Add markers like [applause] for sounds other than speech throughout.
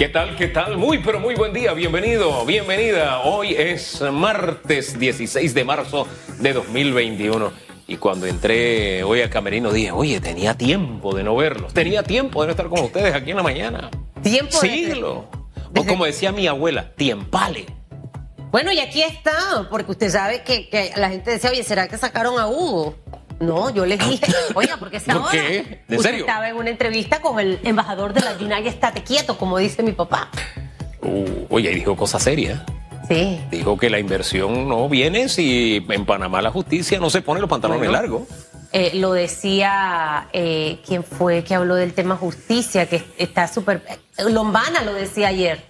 ¿Qué tal? ¿Qué tal? Muy, pero muy buen día. Bienvenido, bienvenida. Hoy es martes 16 de marzo de 2021. Y cuando entré hoy al camerino dije, oye, tenía tiempo de no verlos. Tenía tiempo de no estar con ustedes aquí en la mañana. Tiempo Siglo. O como decía mi abuela, tiempale. Bueno, y aquí está, porque usted sabe que, que la gente decía, oye, ¿será que sacaron a Hugo? No, yo les dije, oiga, ¿por qué se ¿Por ahora? qué? ¿De Usted serio? estaba en una entrevista con el embajador de la United, estate quieto, como dice mi papá. Uh, oye, y dijo cosas serias. Sí. Dijo que la inversión no viene si en Panamá la justicia no se pone los pantalones Bueno. largos. Eh, lo decía, eh, ¿quién fue que habló del tema justicia? Que está súper... eh, Lombana lo decía ayer.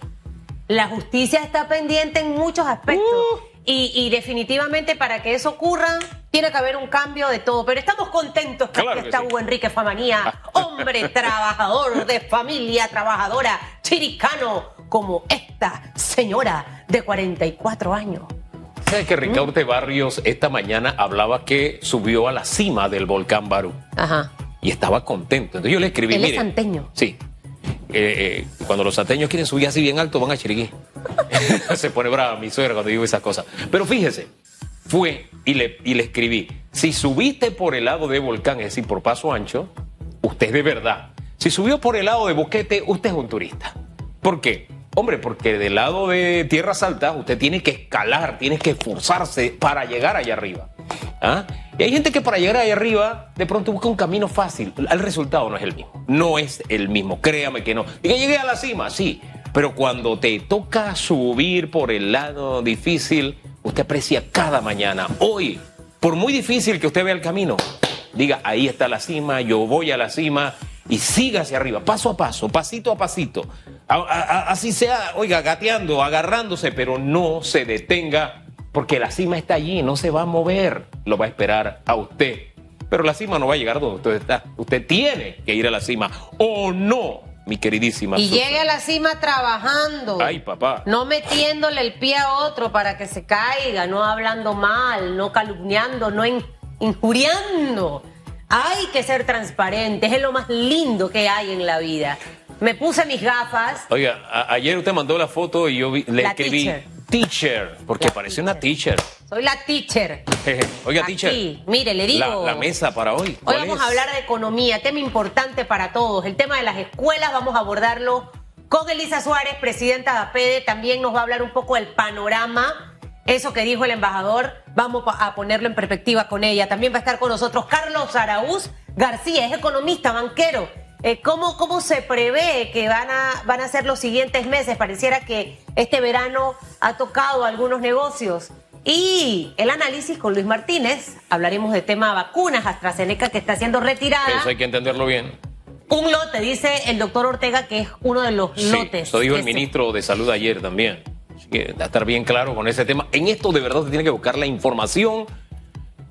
La justicia está pendiente en muchos aspectos. Uh. Y, y definitivamente para que eso ocurra, tiene que haber un cambio de todo. Pero estamos contentos porque Claro que está sí. Hugo Enrique Famanía, [laughs] hombre trabajador de familia trabajadora, chiricano, como esta señora de 44 años. ¿Sabes que Ricardo de Barrios esta mañana hablaba que subió a la cima del volcán Barú Ajá. y estaba contento? Entonces yo le escribí. Él es santeño. Sí. Eh, eh, cuando los santeños quieren subir así bien alto, van a Chiriquí. [laughs] Se pone brava mi suegra cuando digo esas cosas. Pero fíjese, fue y le, y le escribí: si subiste por el lado de volcán, es decir, por paso ancho, usted es de verdad. Si subió por el lado de boquete, usted es un turista. ¿Por qué? Hombre, porque del lado de tierras altas usted tiene que escalar, tiene que esforzarse para llegar allá arriba. ¿Ah? Y hay gente que para llegar allá arriba de pronto busca un camino fácil. El resultado no es el mismo. No es el mismo, créame que no. Que llegué a la cima, sí. Pero cuando te toca subir por el lado difícil, usted aprecia cada mañana. Hoy, por muy difícil que usted vea el camino, diga, ahí está la cima, yo voy a la cima y siga hacia arriba, paso a paso, pasito a pasito. Así sea, oiga, gateando, agarrándose, pero no se detenga, porque la cima está allí, no se va a mover, lo va a esperar a usted. Pero la cima no va a llegar donde usted está. Usted tiene que ir a la cima, o no, mi queridísima. Y Susan. llegue a la cima trabajando. Ay, papá. No metiéndole el pie a otro para que se caiga, no hablando mal, no calumniando, no in- injuriando. Hay que ser transparentes, es lo más lindo que hay en la vida. Me puse mis gafas. Oiga, ayer usted mandó la foto y yo vi- le La escribí teacher. Teacher, porque La parece una teacher. Soy la teacher. [laughs] Oiga, Aquí, teacher. mire, le digo. La, la mesa para hoy. Hoy ¿cuál vamos es? a hablar de economía, tema importante para todos. El tema de las escuelas, vamos a abordarlo con Elisa Suárez, presidenta de APEDE. También nos va a hablar un poco del panorama. Eso que dijo el embajador, vamos a ponerlo en perspectiva con ella. También va a estar con nosotros Carlos Araúz García, es economista, banquero. Eh, ¿cómo, ¿Cómo se prevé que van a, van a ser los siguientes meses? Pareciera que este verano ha tocado algunos negocios. Y el análisis con Luis Martínez, hablaremos de tema vacunas, AstraZeneca que está siendo retirada. Eso hay que entenderlo bien. Un lote, dice el doctor Ortega, que es uno de los Sí, lotes. eso dijo el ministro de Salud ayer también. Así que a estar bien claro con ese tema. En esto de verdad se tiene que buscar la información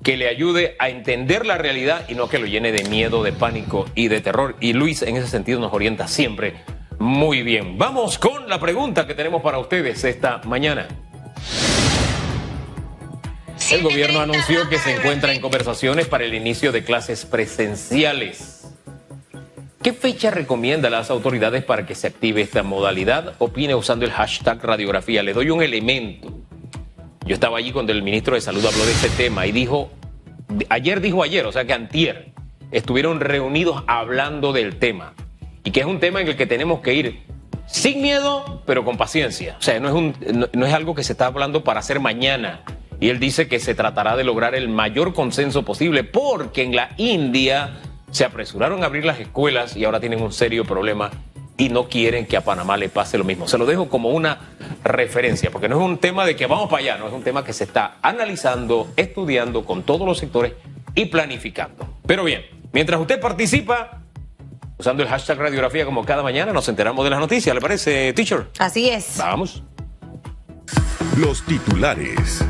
que le ayude a entender la realidad y no que lo llene de miedo, de pánico y de terror. Y Luis en ese sentido nos orienta siempre muy bien. Vamos con la pregunta que tenemos para ustedes esta mañana. El gobierno anunció que se encuentra en conversaciones para el inicio de clases presenciales. ¿Qué fecha recomienda a las autoridades para que se active esta modalidad? Opine usando el hashtag radiografía. Le doy un elemento. Yo estaba allí cuando el ministro de Salud habló de este tema y dijo, ayer dijo ayer, o sea que antier, estuvieron reunidos hablando del tema. Y que es un tema en el que tenemos que ir sin miedo, pero con paciencia. O sea, no es, un, no, no es algo que se está hablando para hacer mañana. Y él dice que se tratará de lograr el mayor consenso posible porque en la India se apresuraron a abrir las escuelas y ahora tienen un serio problema y no quieren que a Panamá le pase lo mismo. Se lo dejo como una referencia, porque no es un tema de que vamos para allá, no es un tema que se está analizando, estudiando con todos los sectores y planificando. Pero bien, mientras usted participa, usando el hashtag radiografía como cada mañana, nos enteramos de las noticias, ¿le parece, teacher? Así es. Vamos. Los titulares.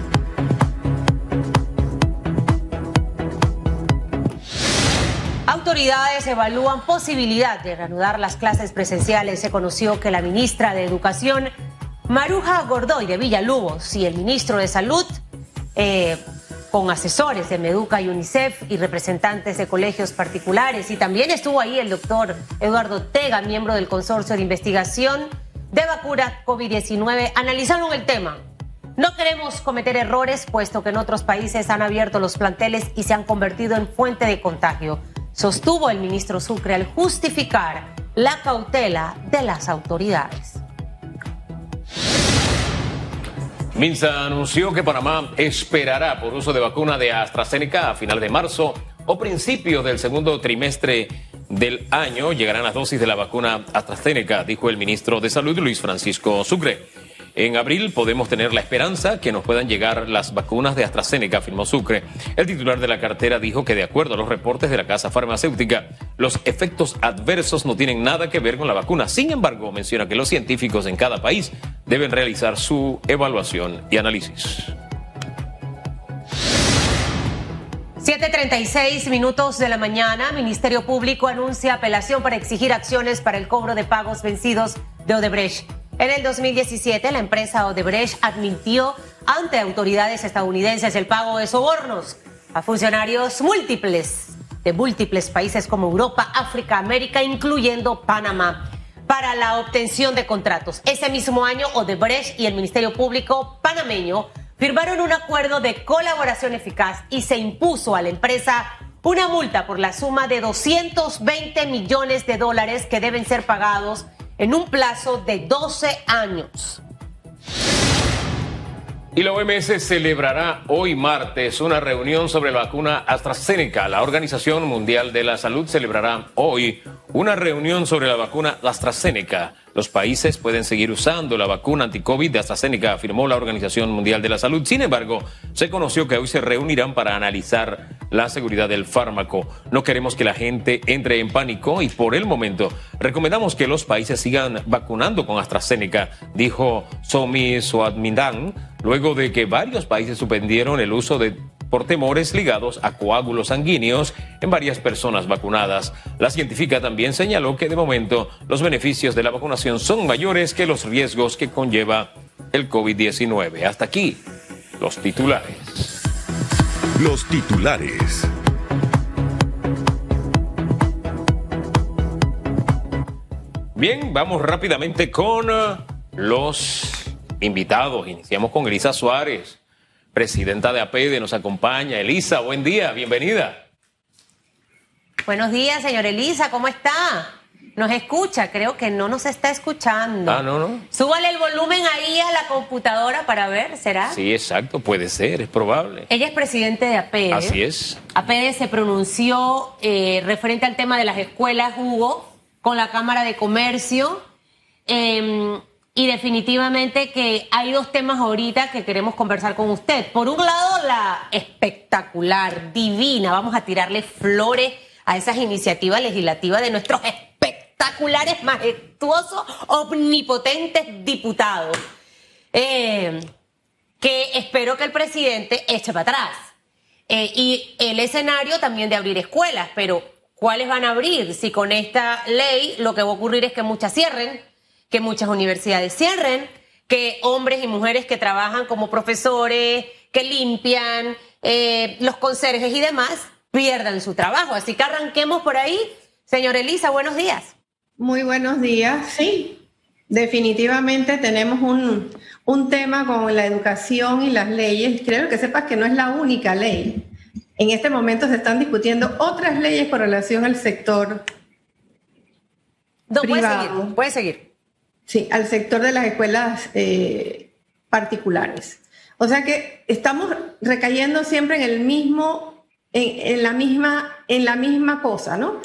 Autoridades evalúan posibilidad de reanudar las clases presenciales. Se conoció que la ministra de Educación, Maruja Gordoy de Villalubos, y el ministro de Salud, eh, con asesores de Meduca y UNICEF y representantes de colegios particulares. Y también estuvo ahí el doctor Eduardo Tega, miembro del consorcio de investigación, de vacuna COVID-19 analizaron el tema. No queremos cometer errores, puesto que en otros países han abierto los planteles y se han convertido en fuente de contagio, sostuvo el ministro Sucre al justificar la cautela de las autoridades. Minsa anunció que Panamá esperará por uso de vacuna de AstraZeneca a final de marzo o principios del segundo trimestre del año llegarán las dosis de la vacuna AstraZeneca, dijo el ministro de Salud Luis Francisco Sucre. En abril podemos tener la esperanza que nos puedan llegar las vacunas de AstraZeneca, afirmó Sucre. El titular de la cartera dijo que de acuerdo a los reportes de la casa farmacéutica, los efectos adversos no tienen nada que ver con la vacuna. Sin embargo, menciona que los científicos en cada país deben realizar su evaluación y análisis. 7.36 minutos de la mañana, Ministerio Público anuncia apelación para exigir acciones para el cobro de pagos vencidos de Odebrecht. En el 2017, la empresa Odebrecht admitió ante autoridades estadounidenses el pago de sobornos a funcionarios múltiples de múltiples países como Europa, África, América, incluyendo Panamá, para la obtención de contratos. Ese mismo año, Odebrecht y el Ministerio Público panameño firmaron un acuerdo de colaboración eficaz y se impuso a la empresa una multa por la suma de 220 millones de dólares que deben ser pagados en un plazo de 12 años. Y la OMS celebrará hoy martes una reunión sobre la vacuna AstraZeneca. La Organización Mundial de la Salud celebrará hoy una reunión sobre la vacuna AstraZeneca. Los países pueden seguir usando la vacuna anti-COVID de AstraZeneca, afirmó la Organización Mundial de la Salud. Sin embargo, se conoció que hoy se reunirán para analizar la seguridad del fármaco. No queremos que la gente entre en pánico y por el momento recomendamos que los países sigan vacunando con AstraZeneca, dijo Somi Soadmindan, luego de que varios países suspendieron el uso de por temores ligados a coágulos sanguíneos en varias personas vacunadas. La científica también señaló que de momento los beneficios de la vacunación son mayores que los riesgos que conlleva el COVID-19. Hasta aquí los titulares. Los titulares. Bien, vamos rápidamente con uh, los invitados. Iniciamos con Elisa Suárez presidenta de APEDE, nos acompaña. Elisa, buen día, bienvenida. Buenos días, señor Elisa, ¿cómo está? Nos escucha, creo que no nos está escuchando. Ah, no, no. Súbale el volumen ahí a la computadora para ver, ¿será? Sí, exacto, puede ser, es probable. Ella es presidente de APEDE. Así es. APEDE se pronunció eh, referente al tema de las escuelas, Hugo, con la Cámara de Comercio. Eh, y definitivamente que hay dos temas ahorita que queremos conversar con usted. Por un lado, la espectacular, divina, vamos a tirarle flores a esas iniciativas legislativas de nuestros espectaculares, majestuosos, omnipotentes diputados. Eh, que espero que el presidente eche para atrás. Eh, y el escenario también de abrir escuelas, pero ¿cuáles van a abrir? Si con esta ley lo que va a ocurrir es que muchas cierren que muchas universidades cierren, que hombres y mujeres que trabajan como profesores, que limpian, eh, los conserjes y demás, pierdan su trabajo. Así que arranquemos por ahí. Señor Elisa, buenos días. Muy buenos días. Sí, definitivamente tenemos un, un tema con la educación y las leyes. Creo que sepas que no es la única ley. En este momento se están discutiendo otras leyes con relación al sector no, privado. Puede seguir, puede seguir. Sí, al sector de las escuelas eh, particulares. O sea que estamos recayendo siempre en el mismo, en, la misma, en la misma cosa, ¿no?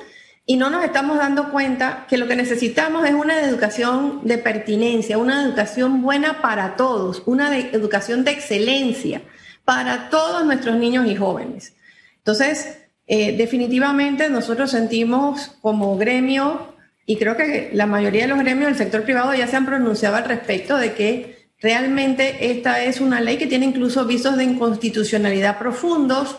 Y no nos estamos dando cuenta que lo que necesitamos es una educación de pertinencia, una educación buena para todos, una educación de excelencia para todos nuestros niños y jóvenes. Entonces, eh, definitivamente nosotros sentimos como gremio y creo que la mayoría de los gremios del sector privado ya se han pronunciado al respecto de que realmente esta es una ley que tiene incluso visos de inconstitucionalidad profundos,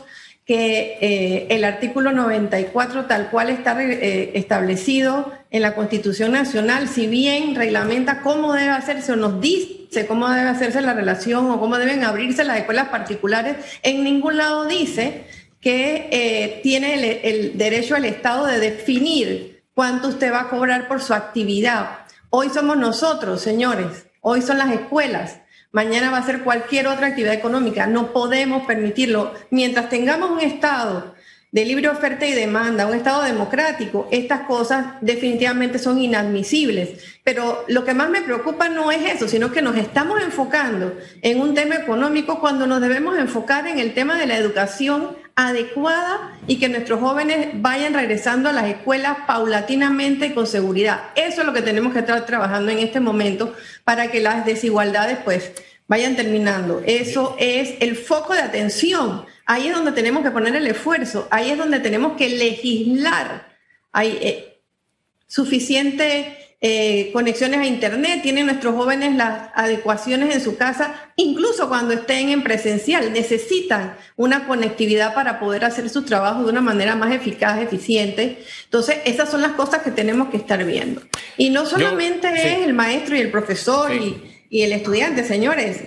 que eh, el artículo 94 tal cual está eh, establecido en la Constitución Nacional, si bien reglamenta cómo debe hacerse o nos dice cómo debe hacerse la relación o cómo deben abrirse las escuelas particulares, en ningún lado dice que eh, tiene el, el derecho al Estado de definir cuánto usted va a cobrar por su actividad Hoy somos nosotros, señores. Hoy son las escuelas. Mañana va a ser cualquier otra actividad económica. No podemos permitirlo. Mientras tengamos un Estado de libre oferta y demanda, un Estado democrático, estas cosas definitivamente son inadmisibles. Pero lo que más me preocupa no es eso, sino que nos estamos enfocando en un tema económico cuando nos debemos enfocar en el tema de la educación adecuada y que nuestros jóvenes vayan regresando a las escuelas paulatinamente y con seguridad. Eso es lo que tenemos que estar trabajando en este momento para que las desigualdades pues vayan terminando. Eso es el foco de atención. Ahí es donde tenemos que poner el esfuerzo, ahí es donde tenemos que legislar. Hay eh, suficiente eh, conexiones a Internet, tienen nuestros jóvenes las adecuaciones en su casa, incluso cuando estén en presencial, necesitan una conectividad para poder hacer su trabajo de una manera más eficaz, eficiente. Entonces, esas son las cosas que tenemos que estar viendo. Y no solamente es el maestro y el profesor y, y el estudiante, señores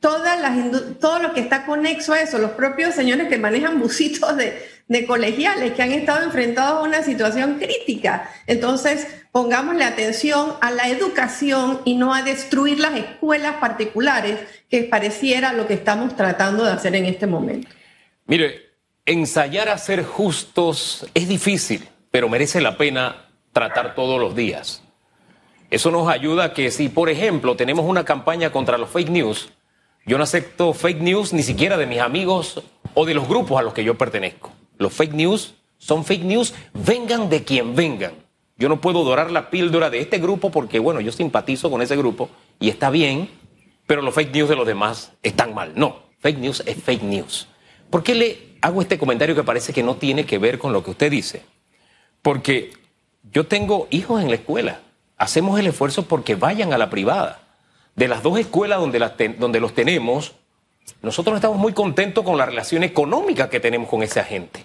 todas las, todo lo que está conexo a eso, los propios señores que manejan busitos de, de, colegiales que han estado enfrentados a una situación crítica. Entonces, pongámosle atención a la educación y no a destruir las escuelas particulares, que pareciera lo que estamos tratando de hacer en este momento. Mire, ensayar a ser justos es difícil, pero merece la pena tratar todos los días. Eso nos ayuda a que si, por ejemplo, tenemos una campaña contra los fake news, yo no acepto fake news ni siquiera de mis amigos o de los grupos a los que yo pertenezco. Los fake news son fake news, vengan de quien vengan. Yo no puedo dorar la píldora de este grupo porque, bueno, yo simpatizo con ese grupo y está bien, pero los fake news de los demás están mal. No, fake news es fake news. ¿Por qué le hago este comentario que parece que no tiene que ver con lo que usted dice? Porque yo tengo hijos en la escuela. Hacemos el esfuerzo porque vayan a la privada de las dos escuelas donde, donde los tenemos, nosotros estamos muy contentos con la relación económica que tenemos con esa gente.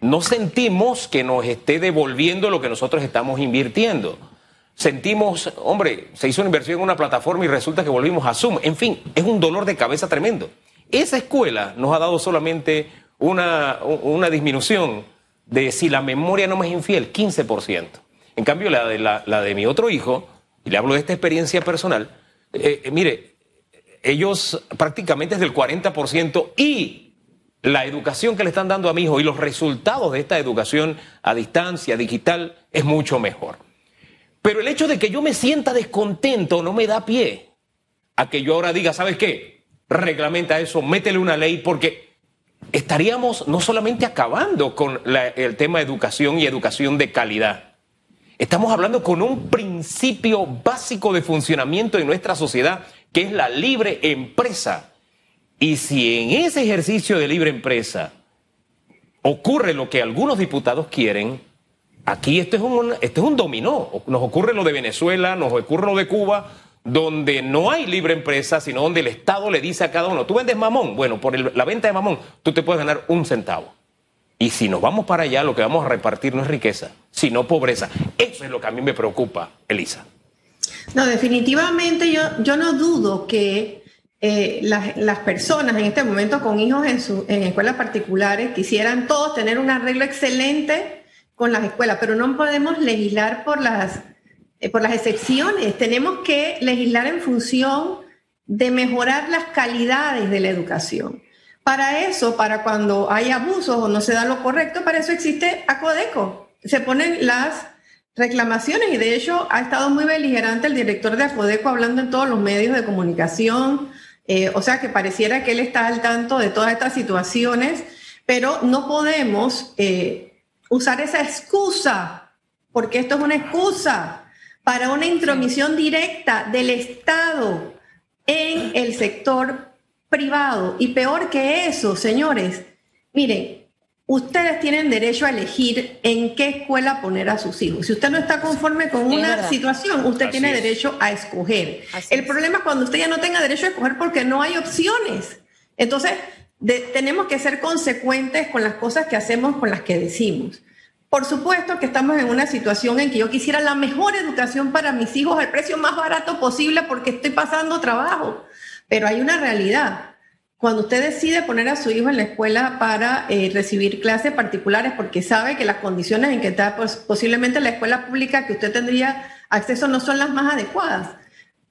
No sentimos que nos esté devolviendo lo que nosotros estamos invirtiendo. Sentimos, hombre, se hizo una inversión en una plataforma y resulta que volvimos a Zoom. En fin, es un dolor de cabeza tremendo. Esa escuela nos ha dado solamente una, una disminución de, si la memoria no me es infiel, 15%. En cambio, la de, mi otro hijo, y le hablo de esta experiencia personal, eh, eh, mire, ellos prácticamente es del 40% y la educación que le están dando a mi hijo y los resultados de esta educación a distancia, digital, es mucho mejor. Pero el hecho de que yo me sienta descontento no me da pie a que yo ahora diga, ¿sabes qué? Reglamenta eso, métele una ley, porque estaríamos no solamente acabando con el tema de educación y educación de calidad, Estamos hablando con un principio básico de funcionamiento de nuestra sociedad, que es la libre empresa. Y si en ese ejercicio de libre empresa ocurre lo que algunos diputados quieren, aquí esto es un, esto es un dominó. Nos ocurre lo de Venezuela, nos ocurre lo de Cuba, donde no hay libre empresa, sino donde el Estado le dice a cada uno, tú vendes mamón, bueno, por la venta de mamón, tú te puedes ganar un centavo. Y si nos vamos para allá, lo que vamos a repartir no es riqueza, sino pobreza. Eso es lo que a mí me preocupa, Elisa. No, definitivamente yo, yo no dudo que eh, las, personas en este momento con hijos en, su, en escuelas particulares quisieran todos tener un arreglo excelente con las escuelas, pero no podemos legislar por las, eh, por las excepciones. Tenemos que legislar en función de mejorar las calidades de la educación. Para eso, para cuando hay abusos o no se da lo correcto, para eso existe Acodeco. Se ponen las reclamaciones y de hecho ha estado muy beligerante el director de Acodeco hablando en todos los medios de comunicación. Eh, o sea que pareciera que él está al tanto de todas estas situaciones, pero no podemos eh, usar esa excusa, porque esto es una excusa para una intromisión directa del Estado en el sector privado. Y peor que eso, señores, miren, ustedes tienen derecho a elegir en qué escuela poner a sus hijos. Si usted no está conforme con una situación, usted tiene derecho a escoger. El problema es cuando usted ya no tenga derecho a escoger porque no hay opciones. Entonces, tenemos que ser consecuentes con las cosas que hacemos, con las que decimos. Por supuesto que estamos en una situación en que yo quisiera la mejor educación para mis hijos al precio más barato posible porque estoy pasando trabajo. Pero hay una realidad. Cuando usted decide poner a su hijo en la escuela para eh, recibir clases particulares porque sabe que las condiciones en que está pues, posiblemente la escuela pública que usted tendría acceso no son las más adecuadas.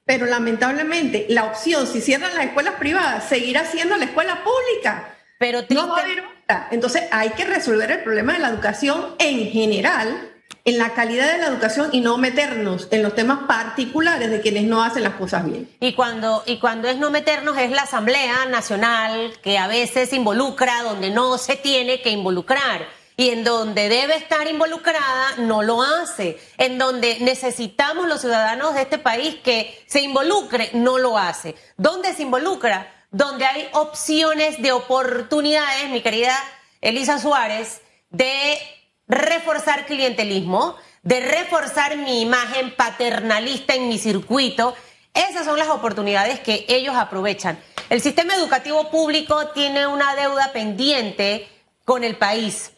Pero lamentablemente la opción, si cierran las escuelas privadas, seguirá siendo la escuela pública. Pero no va a haber otra. Entonces hay que resolver el problema de la educación en general, en la calidad de la educación y no meternos en los temas particulares de quienes no hacen las cosas bien. Y cuando, y cuando es no meternos es la Asamblea Nacional que a veces involucra donde no se tiene que involucrar y en donde debe estar involucrada no lo hace. En donde necesitamos los ciudadanos de este país que se involucre, no lo hace. ¿Dónde se involucra? Donde hay opciones de oportunidades, mi querida Elisa Suárez, de reforzar clientelismo, de reforzar mi imagen paternalista en mi circuito. Esas son las oportunidades que ellos aprovechan. El sistema educativo público tiene una deuda pendiente con el país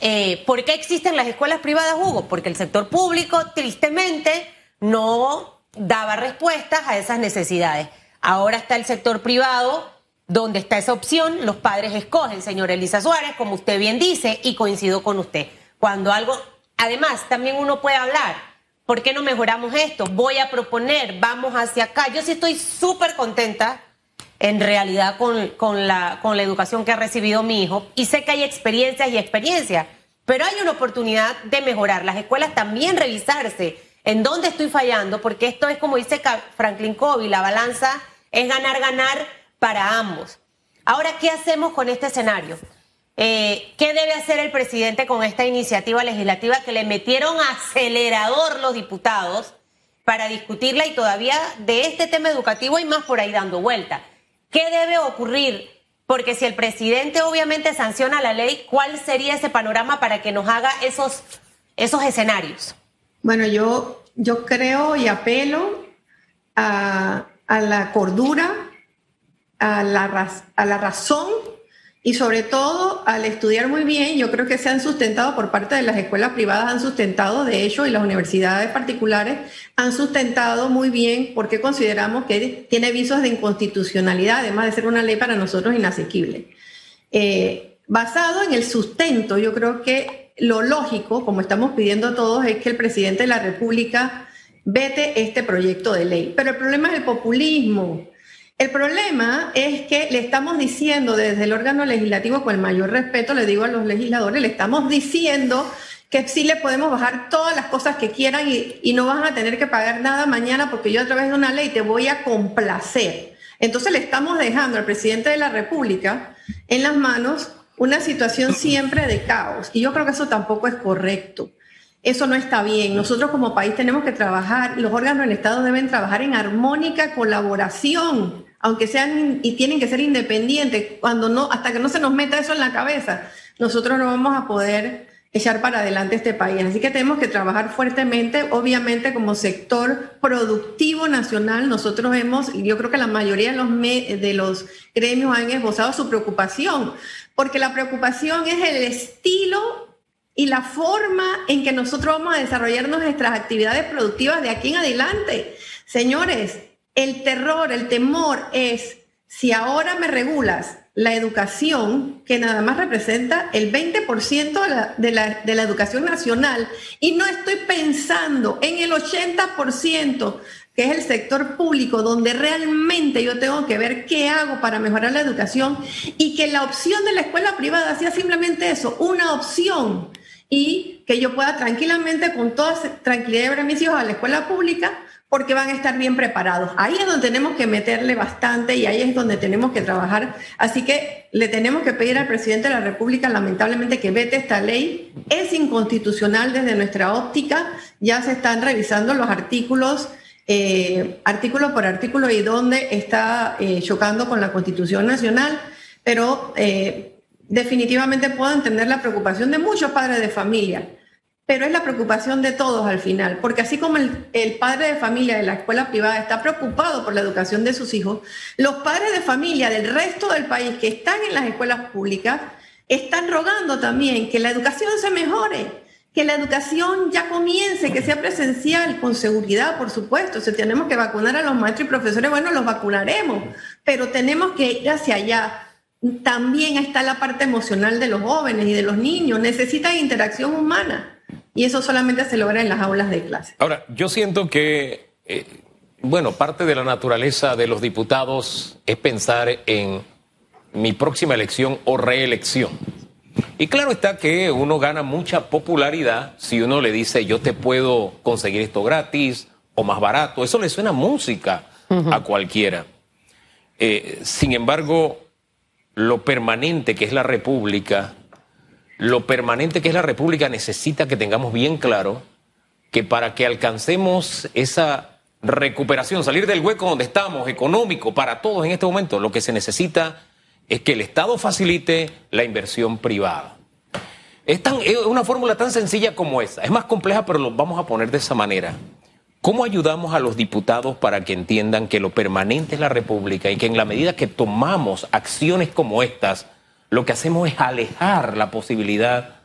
eh, ¿Por qué existen las escuelas privadas, Hugo? Porque el sector público, tristemente, no daba respuestas a esas necesidades. Ahora está el sector privado, donde está esa opción, los padres escogen, señor Elisa Suárez, como usted bien dice, y coincido con usted. Cuando algo, además, también uno puede hablar, ¿por qué no mejoramos esto? Voy a proponer, vamos hacia acá. Yo sí estoy súper contenta en realidad con, la, con la educación que ha recibido mi hijo y sé que hay experiencias y experiencias, pero hay una oportunidad de mejorar. Las escuelas también revisarse en dónde estoy fallando, porque esto es como dice Franklin Covey, la balanza es ganar, ganar para ambos. Ahora, ¿qué hacemos con este escenario? Eh, ¿Qué debe hacer el presidente con esta iniciativa legislativa que le metieron acelerador los diputados para discutirla y todavía de este tema educativo hay más por ahí dando vuelta? ¿Qué debe ocurrir? Porque si el presidente obviamente sanciona la ley, ¿cuál sería ese panorama para que nos haga esos, esos escenarios? Bueno, yo, yo creo y apelo a, a la cordura, a la, a la razón y sobre todo al estudiar muy bien, yo creo que se han sustentado por parte de las escuelas privadas, han sustentado de hecho, y las universidades particulares han sustentado muy bien porque consideramos que tiene visos de inconstitucionalidad, además de ser una ley para nosotros inasequible. Eh, basado en el sustento, yo creo que lo lógico, como estamos pidiendo todos, es que el presidente de la República vete este proyecto de ley. Pero el problema es el populismo. El problema es que le estamos diciendo desde el órgano legislativo, con el mayor respeto le digo a los legisladores, le estamos diciendo que sí le podemos bajar todas las cosas que quieran y, no van a tener que pagar nada mañana porque yo a través de una ley te voy a complacer. Entonces le estamos dejando al presidente de la República en las manos una situación siempre de caos. Y yo creo que eso tampoco es correcto. Eso no está bien. Nosotros como país tenemos que trabajar, los órganos del Estado deben trabajar en armónica colaboración aunque sean y tienen que ser independientes, cuando no, hasta que no se nos meta eso en la cabeza, nosotros no vamos a poder echar para adelante este país. Así que tenemos que trabajar fuertemente, obviamente como sector productivo nacional, nosotros hemos, yo creo que la mayoría de los, de los gremios han esbozado su preocupación, porque la preocupación es el estilo y la forma en que nosotros vamos a desarrollar nuestras actividades productivas de aquí en adelante. Señores, el terror, el temor es, si ahora me regulas la educación, que nada más representa el 20% de la, educación nacional, y no estoy pensando en el 80%, que es el sector público, donde realmente yo tengo que ver qué hago para mejorar la educación, y que la opción de la escuela privada sea simplemente eso, una opción, y que yo pueda tranquilamente, con toda tranquilidad, llevar a mis hijos a la escuela pública, porque van a estar bien preparados. Ahí es donde tenemos que meterle bastante y ahí es donde tenemos que trabajar. Así que le tenemos que pedir al presidente de la República, lamentablemente, que vete esta ley. Es inconstitucional desde nuestra óptica. Ya se están revisando los artículos, eh, artículo por artículo y donde está eh, chocando con la Constitución Nacional, pero eh, definitivamente puedo entender la preocupación de muchos padres de familia pero es la preocupación de todos al final, porque así como el, padre de familia de la escuela privada está preocupado por la educación de sus hijos, los padres de familia del resto del país que están en las escuelas públicas están rogando también que la educación se mejore, que la educación ya comience, que sea presencial, con seguridad, por supuesto. Si tenemos que vacunar a los maestros y profesores, bueno, los vacunaremos, pero tenemos que ir hacia allá. También está la parte emocional de los jóvenes y de los niños, necesitan interacción humana Y eso solamente se logra en las aulas de clase. Ahora, yo siento que, eh, bueno, parte de la naturaleza de los diputados es pensar en mi próxima elección o reelección. Y claro está que uno gana mucha popularidad si uno le dice yo te puedo conseguir esto gratis o más barato. Eso le suena música a cualquiera. Eh, sin embargo, lo permanente que es la República, lo permanente que es la República necesita que tengamos bien claro que para que alcancemos esa recuperación, salir del hueco donde estamos, económico, para todos en este momento, lo que se necesita es que el Estado facilite la inversión privada. Es, tan, una fórmula tan sencilla como esa. Es más compleja, pero lo vamos a poner de esa manera. ¿Cómo ayudamos a los diputados para que entiendan que lo permanente es la República y que en la medida que tomamos acciones como estas, lo que hacemos es alejar la posibilidad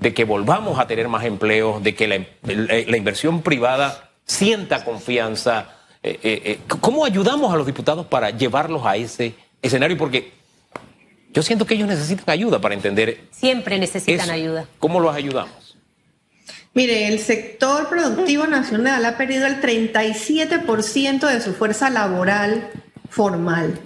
de que volvamos a tener más empleos, de que la, la inversión privada sienta confianza? Eh, eh, eh, ¿Cómo ayudamos a los diputados para llevarlos a ese escenario? Porque yo siento que ellos necesitan ayuda para entender. Siempre necesitan eso. ayuda. ¿Cómo los ayudamos? Mire, el sector productivo nacional ha perdido el 37% de su fuerza laboral formal.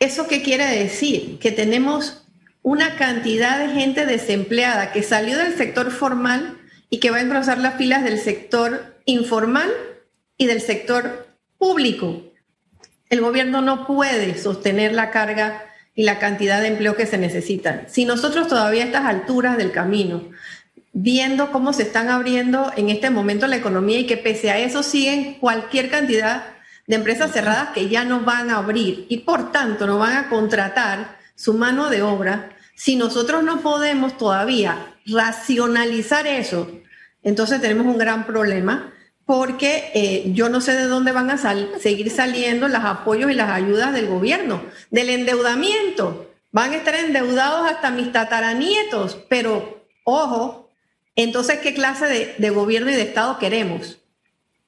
¿Eso qué quiere decir? Que tenemos una cantidad de gente desempleada que salió del sector formal y que va a engrosar las filas del sector informal y del sector público. El gobierno no puede sostener la carga y la cantidad de empleo que se necesitan. Si nosotros todavía a estas alturas del camino, viendo cómo se están abriendo en este momento la economía y que pese a eso siguen cualquier cantidad de empresas cerradas que ya no van a abrir y por tanto no van a contratar su mano de obra, si nosotros no podemos todavía racionalizar eso, entonces tenemos un gran problema porque eh, yo no sé de dónde van a seguir saliendo los apoyos y las ayudas del gobierno, del endeudamiento. Van a estar endeudados hasta mis tataranietos, pero ojo, entonces, ¿qué clase de gobierno y de Estado queremos?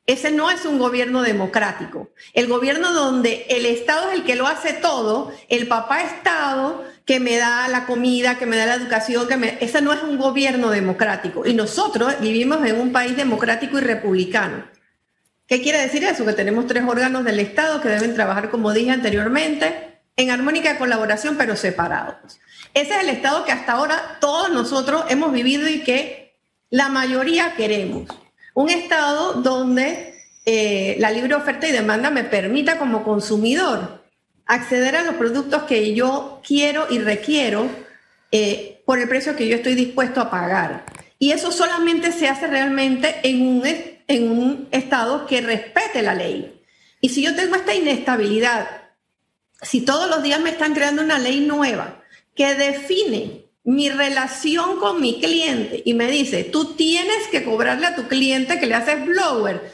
Ese no es un gobierno democrático. El gobierno donde el Estado es el que lo hace todo, el papá Estado que me da la comida, que me da la educación, que me... ese no es un gobierno democrático. Y nosotros vivimos en un país democrático y republicano. ¿Qué quiere decir eso? Que tenemos tres órganos del Estado que deben trabajar, como dije anteriormente, en armónica colaboración, pero separados. Ese es el Estado que hasta ahora todos nosotros hemos vivido y que la mayoría queremos. Un Estado donde eh, la libre oferta y demanda me permita como consumidor acceder a los productos que yo quiero y requiero eh, por el precio que yo estoy dispuesto a pagar. Y eso solamente se hace realmente en un, en un Estado que respete la ley. Y si yo tengo esta inestabilidad, si todos los días me están creando una ley nueva que define mi relación con mi cliente y me dice, tú tienes que cobrarle a tu cliente que le haces blower.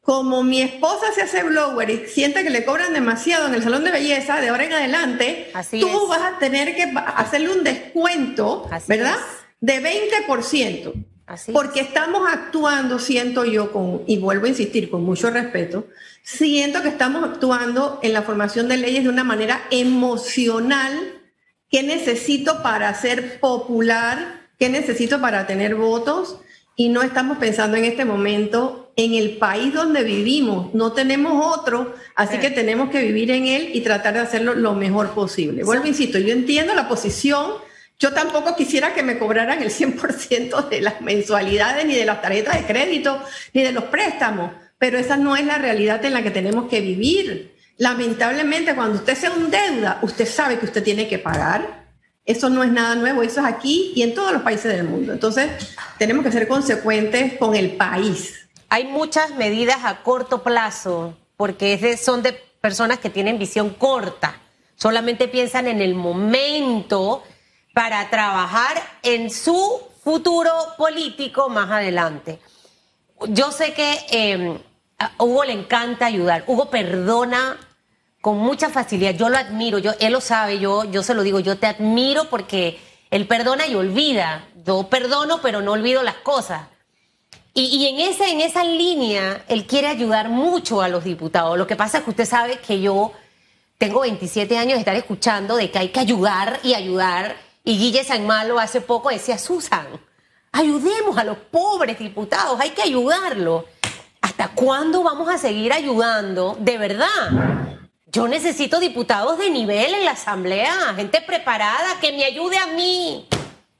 Como mi esposa se hace blower y siente que le cobran demasiado en el salón de belleza, de ahora en adelante, Así tú es. vas a tener que hacerle un descuento, Así ¿verdad? es. De 20%. Así porque es. estamos actuando, siento yo, con, y vuelvo a insistir, con mucho respeto, siento que estamos actuando en la formación de leyes de una manera emocional ¿Qué necesito para ser popular? ¿Qué necesito para tener votos? Y no estamos pensando en este momento en el país donde vivimos. No tenemos otro, así Sí. que tenemos que vivir en él y tratar de hacerlo lo mejor posible. Vuelvo, insisto, yo entiendo la posición. Yo tampoco quisiera que me cobraran el 100% de las mensualidades, ni de las tarjetas de crédito, ni de los préstamos, pero esa no es la realidad en la que tenemos que vivir. Lamentablemente, cuando usted se endeuda, usted sabe que usted tiene que pagar. Eso no es nada nuevo, eso es aquí y en todos los países del mundo. Entonces, tenemos que ser consecuentes con el país. Hay muchas medidas a corto plazo, porque es son de personas que tienen visión corta. Solamente piensan en el momento para trabajar en su futuro político más adelante. Yo sé que eh, a Hugo le encanta ayudar. Hugo perdona con mucha facilidad. Yo lo admiro, él lo sabe, yo, yo se lo digo, yo te admiro porque él perdona y olvida. Yo perdono, pero no olvido las cosas. Y, y en, esa, en esa línea, él quiere ayudar mucho a los diputados. Lo que pasa es que usted sabe que yo tengo 27 años de estar escuchando de que hay que ayudar y ayudar. Y Guille San Malo hace poco decía, Susan, Ayudemos a los pobres diputados, hay que ayudarlos. ¿Hasta cuándo vamos a seguir ayudando? De verdad. Yo necesito diputados de nivel en la asamblea, gente preparada que me ayude a mí,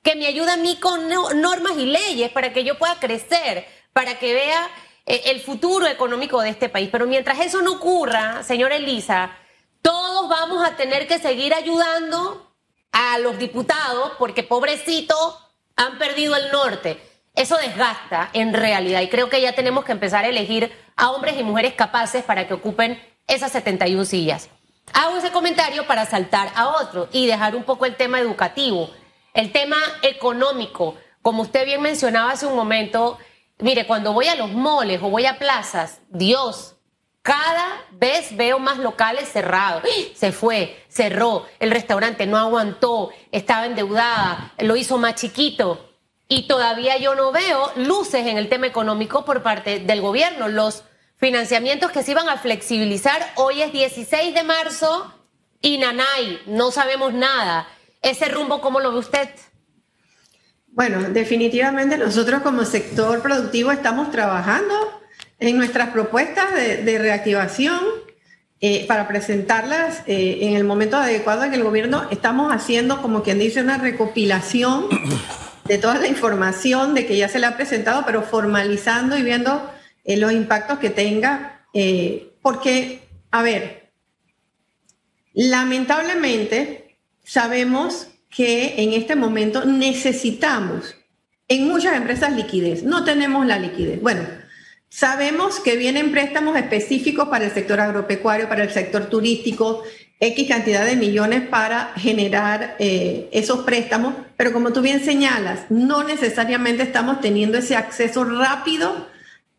que me ayude a mí con normas y leyes para que yo pueda crecer, para que vea eh, el futuro económico de este país. Pero mientras eso no ocurra, señora Elisa, todos vamos a tener que seguir ayudando a los diputados porque pobrecitos han perdido el norte. Eso desgasta en realidad y creo que ya tenemos que empezar a elegir a hombres y mujeres capaces para que ocupen esas 71 sillas. Hago ese comentario para saltar a otro y dejar un poco el tema educativo, el tema económico. Como usted bien mencionaba hace un momento, mire, cuando voy a los moles o voy a plazas, Dios, cada vez veo más locales cerrados. Se fue, cerró, el restaurante no aguantó, estaba endeudada, lo hizo más chiquito. Y todavía yo no veo luces en el tema económico por parte del gobierno. Los financiamientos que se iban a flexibilizar. Hoy es 16 de marzo y Nanay, no sabemos nada. ¿Ese rumbo cómo lo ve usted? Bueno, definitivamente nosotros como sector productivo estamos trabajando en nuestras propuestas de, reactivación eh, para presentarlas eh, en el momento adecuado en el gobierno. Estamos haciendo, como quien dice, una recopilación de toda la información de que ya se le ha presentado, pero formalizando y viendo eh, los impactos que tenga, eh, porque, a ver, lamentablemente sabemos que en este momento necesitamos en muchas empresas liquidez, no tenemos la liquidez. Bueno, sabemos que vienen préstamos específicos para el sector agropecuario, para el sector turístico, X cantidad de millones para generar eh, esos préstamos, pero como tú bien señalas, no necesariamente estamos teniendo ese acceso rápido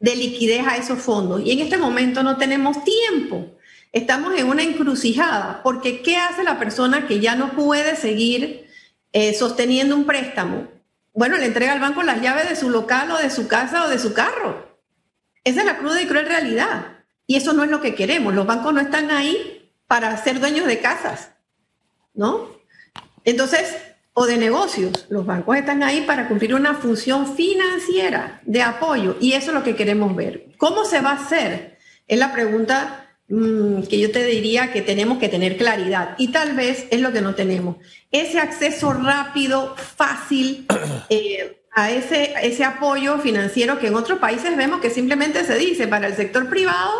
de liquidez a esos fondos. Y en este momento no tenemos tiempo. Estamos en una encrucijada, porque ¿qué hace la persona que ya no puede seguir eh, sosteniendo un préstamo? Bueno, le entrega al banco las llaves de su local o de su casa o de su carro. Esa es la cruda y cruel realidad. Y eso no es lo que queremos. Los bancos no están ahí para ser dueños de casas, ¿no? Entonces, o de negocios. Los bancos están ahí para cumplir una función financiera de apoyo y eso es lo que queremos ver. ¿Cómo se va a hacer? Es la pregunta mm, que yo te diría que tenemos que tener claridad y tal vez es lo que no tenemos. Ese acceso rápido, fácil [clears throat] eh, a ese, ese apoyo financiero que en otros países vemos que simplemente se dice para el sector privado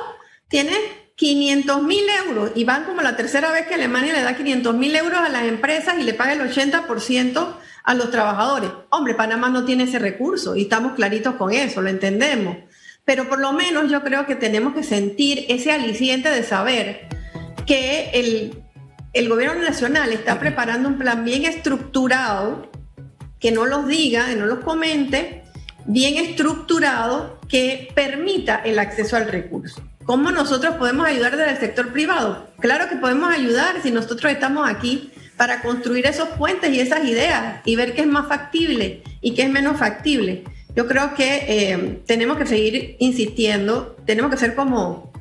tiene 500 mil euros y van como la tercera vez que Alemania le da 500 mil euros a las empresas y le paga el 80% a los trabajadores. Hombre, Panamá no tiene ese recurso y estamos claritos con eso, lo entendemos. Pero por lo menos yo creo que tenemos que sentir ese aliciente de saber que el, el gobierno nacional está preparando un plan bien estructurado, que no los diga, que no los comente, bien estructurado, que permita el acceso al recurso. ¿Cómo nosotros podemos ayudar desde el sector privado? Claro que podemos ayudar si nosotros estamos aquí para construir esos puentes y esas ideas y ver qué es más factible y qué es menos factible. Yo creo que eh, tenemos que seguir insistiendo, tenemos que ser como,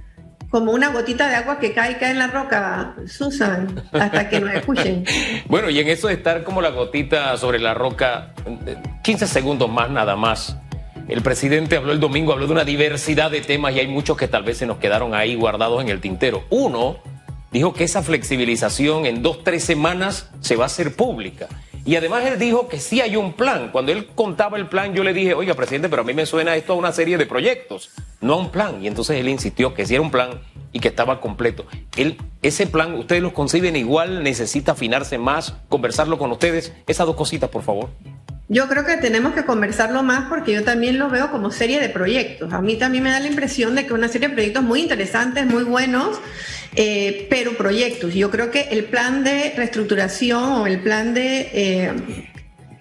como una gotita de agua que cae y cae en la roca, Susan, hasta que nos escuchen. [laughs] bueno, y en eso de estar como la gotita sobre la roca, 15 segundos más nada más. El presidente habló el domingo, habló de una diversidad de temas y hay muchos que tal vez se nos quedaron ahí guardados en el tintero. Uno dijo que esa flexibilización en dos, tres semanas se va a hacer pública. Y además él dijo que sí hay un plan. Cuando él contaba el plan, yo le dije, oiga, presidente, pero a mí me suena esto a una serie de proyectos, no a un plan. Y entonces él insistió que sí era un plan y que estaba completo. Ese plan, ustedes lo conciben igual, necesita afinarse más, conversarlo con ustedes. Esas dos cositas, por favor. Yo creo que tenemos que conversarlo más porque yo también lo veo como serie de proyectos. A mí también me da la impresión de que una serie de proyectos muy interesantes, muy buenos, eh, pero proyectos. Yo creo que el plan de reestructuración o el plan de eh,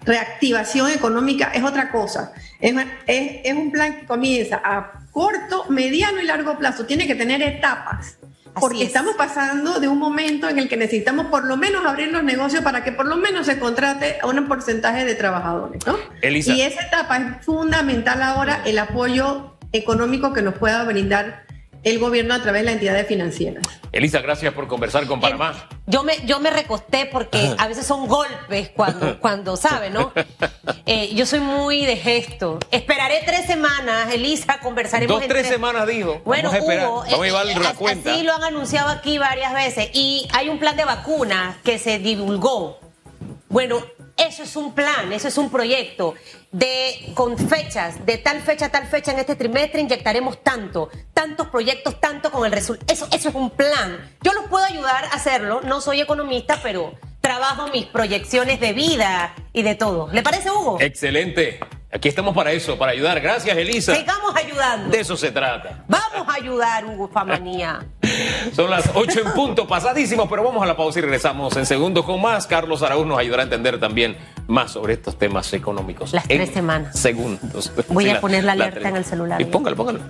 reactivación económica es otra cosa. Es, es un plan que comienza a corto, mediano y largo plazo. Tiene que tener etapas porque estamos pasando de un momento en el que necesitamos por lo menos abrir los negocios para que por lo menos se contrate a un porcentaje de trabajadores, ¿no? Elisa. Y esa etapa es fundamental ahora el apoyo económico que nos pueda brindar el gobierno a través de las entidades financieras. Elisa, gracias por conversar con Panamá. Eh, yo me, yo me recosté porque a veces son golpes cuando, cuando ¿sabe, no? Eh, yo soy muy de gesto. Esperaré tres semanas, Elisa, conversaremos. Dos, en tres semanas dijo. Bueno, Vamos a. Hugo, Vamos a llevar eh, la cuenta. Así lo han anunciado aquí varias veces. Y hay un plan de vacunas que se divulgó. Bueno, eso es un plan, eso es un proyecto de con fechas, de tal fecha a tal fecha en este trimestre inyectaremos tanto, tantos proyectos, tanto con el resultado. Eso, eso es un plan. Yo los puedo ayudar a hacerlo, no soy economista, pero trabajo mis proyecciones de vida y de todo. ¿Le parece, Hugo? Excelente. Aquí estamos para eso, para ayudar. Gracias, Elisa. Sigamos ayudando. De eso se trata. Vamos a ayudar, Hugo Famanía. [laughs] Son las 8 en punto, pasadísimos, pero vamos a la pausa y regresamos en segundos con más. Carlos Araúz nos ayudará a entender también más sobre estos temas económicos. Las En tres semanas. Segundos. Voy Sí, a [laughs] poner la alerta en el celular. Y póngalo, póngalo.